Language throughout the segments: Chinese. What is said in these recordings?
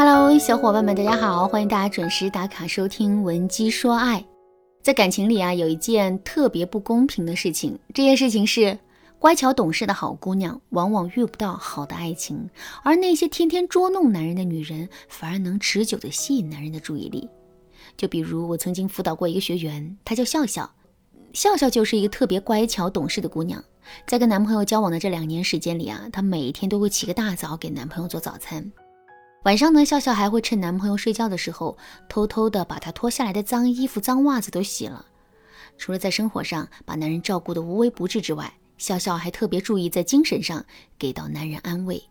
Hello，小伙伴们，大家好，欢迎大家准时打卡收听《闻鸡说爱》。在感情里啊，有一件特别不公平的事情，这件事情是乖巧懂事的好姑娘往往遇不到好的爱情，而那些天天捉弄男人的女人，反而能持久的吸引男人的注意力。就比如我曾经辅导过一个学员，她叫笑笑，笑笑就是一个特别乖巧懂事的姑娘。在跟男朋友交往的这两年时间里啊，她每天都会起个大早给男朋友做早餐。晚上呢，笑笑还会趁男朋友睡觉的时候，偷偷的把他脱下来的脏衣服、脏袜子都洗了。除了在生活上把男人照顾的无微不至之外，笑笑还特别注意在精神上给到男人安慰。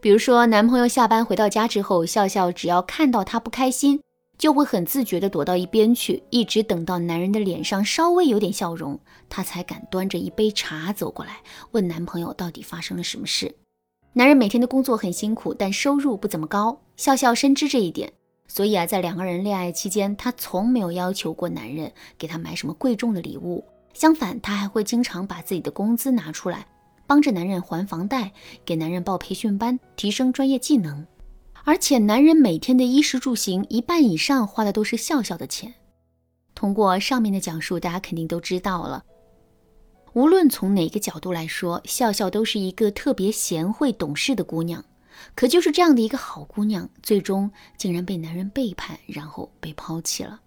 比如说，男朋友下班回到家之后，笑笑只要看到他不开心，就会很自觉的躲到一边去，一直等到男人的脸上稍微有点笑容，她才敢端着一杯茶走过来，问男朋友到底发生了什么事。男人每天的工作很辛苦，但收入不怎么高。笑笑深知这一点，所以啊，在两个人恋爱期间，她从没有要求过男人给她买什么贵重的礼物。相反，她还会经常把自己的工资拿出来，帮着男人还房贷，给男人报培训班，提升专业技能。而且，男人每天的衣食住行，一半以上花的都是笑笑的钱。通过上面的讲述，大家肯定都知道了。无论从哪个角度来说，笑笑都是一个特别贤惠懂事的姑娘。可就是这样的一个好姑娘，最终竟然被男人背叛，然后被抛弃了。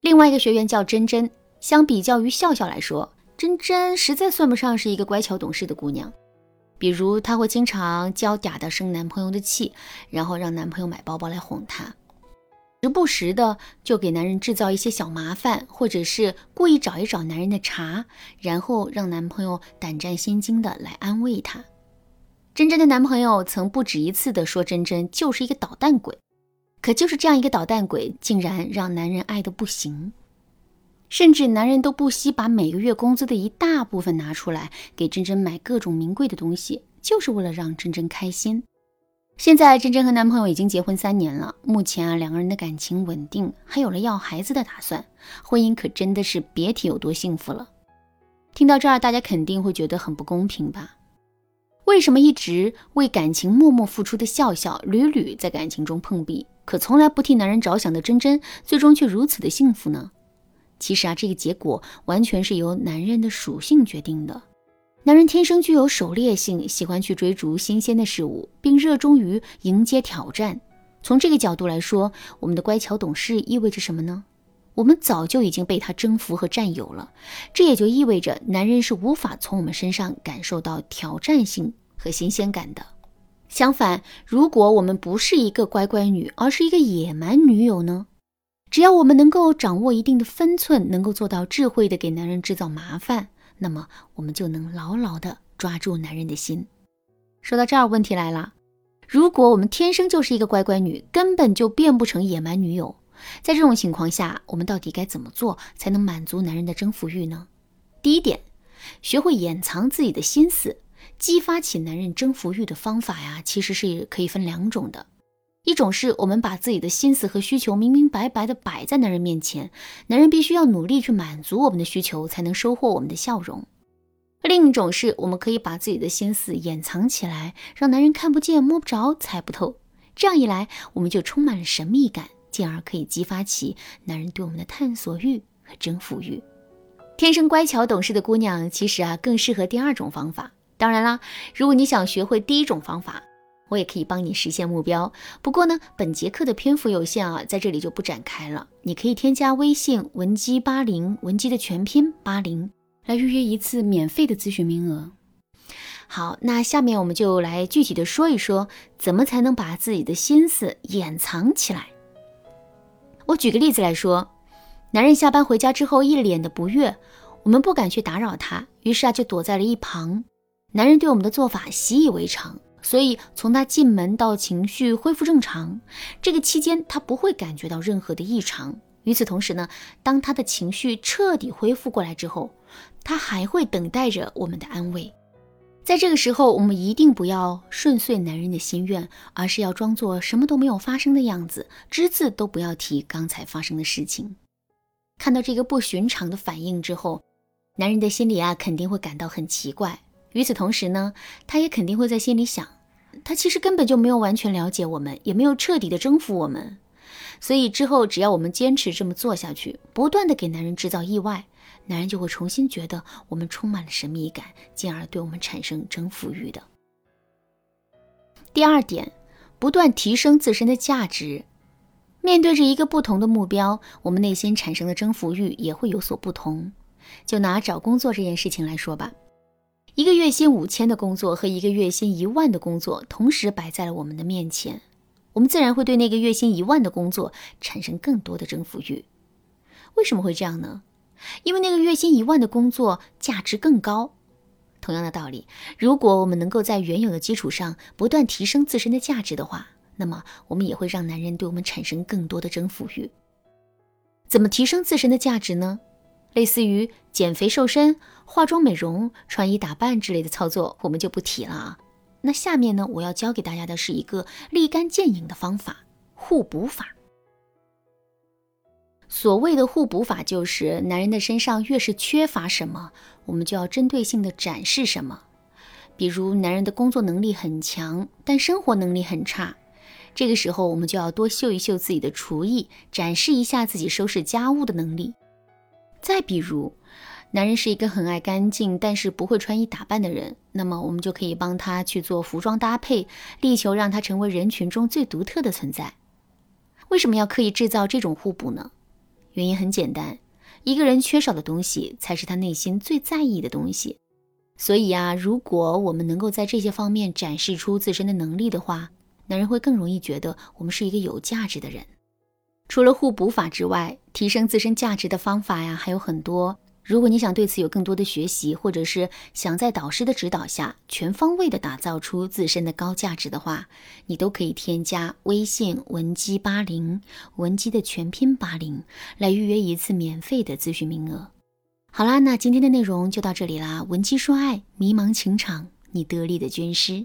另外一个学员叫珍珍，相比较于笑笑来说，珍珍实在算不上是一个乖巧懂事的姑娘。比如，她会经常娇嗲的生男朋友的气，然后让男朋友买包包来哄她。时不时的就给男人制造一些小麻烦，或者是故意找一找男人的茬，然后让男朋友胆战心惊的来安慰她。珍珍的男朋友曾不止一次的说珍珍就是一个捣蛋鬼，可就是这样一个捣蛋鬼，竟然让男人爱的不行，甚至男人都不惜把每个月工资的一大部分拿出来给珍珍买各种名贵的东西，就是为了让珍珍开心。现在珍珍和男朋友已经结婚三年了，目前啊两个人的感情稳定，还有了要孩子的打算，婚姻可真的是别提有多幸福了。听到这儿，大家肯定会觉得很不公平吧？为什么一直为感情默默付出的笑笑，屡屡在感情中碰壁，可从来不替男人着想的珍珍，最终却如此的幸福呢？其实啊，这个结果完全是由男人的属性决定的。男人天生具有狩猎性，喜欢去追逐新鲜的事物，并热衷于迎接挑战。从这个角度来说，我们的乖巧懂事意味着什么呢？我们早就已经被他征服和占有了。这也就意味着，男人是无法从我们身上感受到挑战性和新鲜感的。相反，如果我们不是一个乖乖女，而是一个野蛮女友呢？只要我们能够掌握一定的分寸，能够做到智慧的给男人制造麻烦。那么我们就能牢牢地抓住男人的心。说到这儿，问题来了：如果我们天生就是一个乖乖女，根本就变不成野蛮女友，在这种情况下，我们到底该怎么做才能满足男人的征服欲呢？第一点，学会掩藏自己的心思，激发起男人征服欲的方法呀，其实是可以分两种的。一种是我们把自己的心思和需求明明白白的摆在男人面前，男人必须要努力去满足我们的需求，才能收获我们的笑容。另一种是我们可以把自己的心思掩藏起来，让男人看不见、摸不着、猜不透。这样一来，我们就充满了神秘感，进而可以激发起男人对我们的探索欲和征服欲。天生乖巧懂事的姑娘，其实啊更适合第二种方法。当然啦，如果你想学会第一种方法，我也可以帮你实现目标，不过呢，本节课的篇幅有限啊，在这里就不展开了。你可以添加微信文姬八零，文姬的全拼八零，来预约一次免费的咨询名额。好，那下面我们就来具体的说一说，怎么才能把自己的心思掩藏起来。我举个例子来说，男人下班回家之后一脸的不悦，我们不敢去打扰他，于是啊就躲在了一旁。男人对我们的做法习以为常。所以，从他进门到情绪恢复正常，这个期间他不会感觉到任何的异常。与此同时呢，当他的情绪彻底恢复过来之后，他还会等待着我们的安慰。在这个时候，我们一定不要顺遂男人的心愿，而是要装作什么都没有发生的样子，只字都不要提刚才发生的事情。看到这个不寻常的反应之后，男人的心里啊肯定会感到很奇怪。与此同时呢，他也肯定会在心里想：他其实根本就没有完全了解我们，也没有彻底的征服我们。所以之后，只要我们坚持这么做下去，不断的给男人制造意外，男人就会重新觉得我们充满了神秘感，进而对我们产生征服欲的。第二点，不断提升自身的价值。面对着一个不同的目标，我们内心产生的征服欲也会有所不同。就拿找工作这件事情来说吧，一个月薪五千的工作和一个月薪一万的工作同时摆在了我们的面前，我们自然会对那个月薪一万的工作产生更多的征服欲。为什么会这样呢？因为那个月薪一万的工作价值更高。同样的道理，如果我们能够在原有的基础上不断提升自身的价值的话，那么，我们也会让男人对我们产生更多的征服欲。怎么提升自身的价值呢？类似于减肥瘦身、化妆美容、穿衣打扮之类的操作，我们就不提了啊。那下面呢，我要教给大家的是一个立竿见影的方法——互补法。所谓的互补法，就是男人的身上越是缺乏什么，我们就要针对性的展示什么。比如，男人的工作能力很强，但生活能力很差。这个时候，我们就要多秀一秀自己的厨艺，展示一下自己收拾家务的能力。再比如，男人是一个很爱干净，但是不会穿衣打扮的人，那么我们就可以帮他去做服装搭配，力求让他成为人群中最独特的存在。为什么要刻意制造这种互补呢？原因很简单，一个人缺少的东西，才是他内心最在意的东西。所以啊，如果我们能够在这些方面展示出自身的能力的话，男人会更容易觉得我们是一个有价值的人。除了互补法之外，提升自身价值的方法呀还有很多。如果你想对此有更多的学习，或者是想在导师的指导下全方位的打造出自身的高价值的话，你都可以添加微信文姬八零，文姬的全拼八零，来预约一次免费的咨询名额。好啦，那今天的内容就到这里啦。文姬说爱，迷茫情场，你得力的军师。